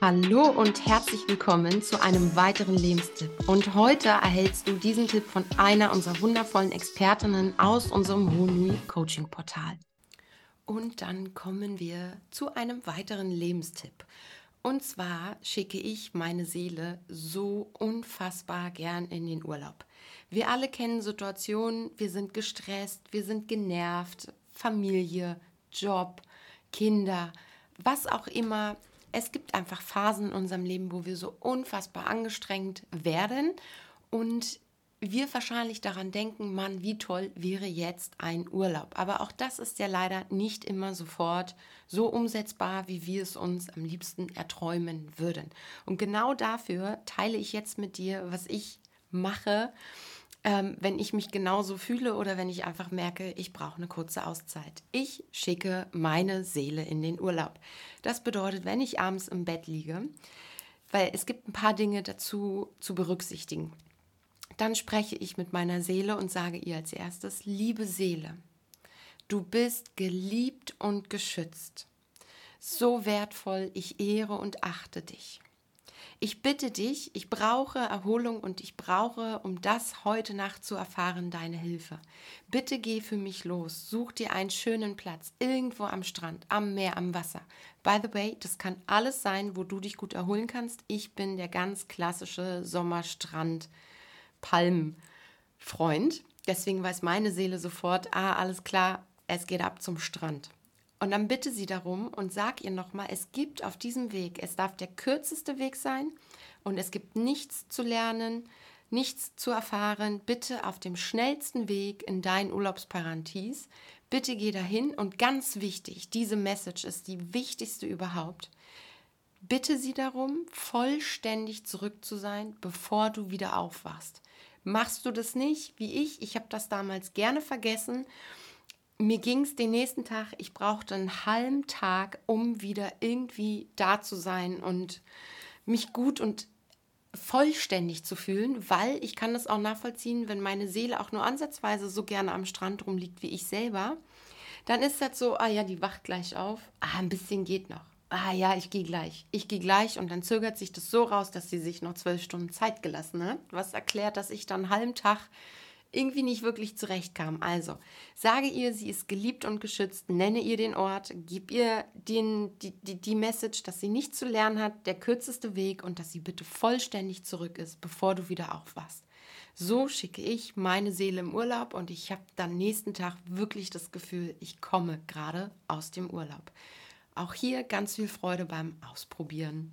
Hallo und herzlich willkommen zu einem weiteren Lebenstipp. Und heute erhältst du diesen Tipp von einer unserer wundervollen Expertinnen aus unserem Honui Coaching Portal. Und dann kommen wir zu einem weiteren Lebenstipp. Und zwar schicke ich meine Seele so unfassbar gern in den Urlaub. Wir alle kennen Situationen, wir sind gestresst, wir sind genervt, Familie, Job, Kinder, was auch immer es gibt einfach Phasen in unserem Leben, wo wir so unfassbar angestrengt werden und wir wahrscheinlich daran denken, Mann, wie toll wäre jetzt ein Urlaub. Aber auch das ist ja leider nicht immer sofort so umsetzbar, wie wir es uns am liebsten erträumen würden. Und genau dafür teile ich jetzt mit dir, was ich mache, ähm, wenn ich mich genauso fühle oder wenn ich einfach merke, ich brauche eine kurze Auszeit. Ich schicke meine Seele in den Urlaub. Das bedeutet, wenn ich abends im Bett liege, weil es gibt ein paar Dinge dazu zu berücksichtigen. Dann spreche ich mit meiner Seele und sage ihr als erstes, liebe Seele, du bist geliebt und geschützt. So wertvoll, ich ehre und achte dich. Ich bitte dich, ich brauche Erholung und ich brauche, um das heute Nacht zu erfahren, deine Hilfe. Bitte geh für mich los, such dir einen schönen Platz, irgendwo am Strand, am Meer, am Wasser. By the way, das kann alles sein, wo du dich gut erholen kannst. Ich bin der ganz klassische Sommerstrand Palmfreund. Deswegen weiß meine Seele sofort, ah, alles klar, es geht ab zum Strand. Und dann bitte sie darum und sag ihr nochmal, es gibt auf diesem Weg, es darf der kürzeste Weg sein und es gibt nichts zu lernen, nichts zu erfahren. Bitte auf dem schnellsten Weg in dein Urlaubsparadies. Bitte geh dahin und ganz wichtig, diese Message ist die wichtigste überhaupt. Bitte sie darum, vollständig zurück zu sein, bevor du wieder aufwachst. Machst du das nicht, wie ich? Ich habe das damals gerne vergessen mir ging es den nächsten Tag, ich brauchte einen halben Tag, um wieder irgendwie da zu sein und mich gut und vollständig zu fühlen, weil ich kann das auch nachvollziehen, wenn meine Seele auch nur ansatzweise so gerne am Strand rumliegt wie ich selber, dann ist das so, ah ja, die wacht gleich auf, ah, ein bisschen geht noch. Ah ja, ich gehe gleich. Ich gehe gleich und dann zögert sich das so raus, dass sie sich noch zwölf Stunden Zeit gelassen hat. Was erklärt, dass ich dann einen halben Tag irgendwie nicht wirklich zurechtkam. Also, sage ihr, sie ist geliebt und geschützt, nenne ihr den Ort, gib ihr den, die, die, die Message, dass sie nichts zu lernen hat, der kürzeste Weg und dass sie bitte vollständig zurück ist, bevor du wieder aufwachst. So schicke ich meine Seele im Urlaub und ich habe dann nächsten Tag wirklich das Gefühl, ich komme gerade aus dem Urlaub. Auch hier ganz viel Freude beim Ausprobieren.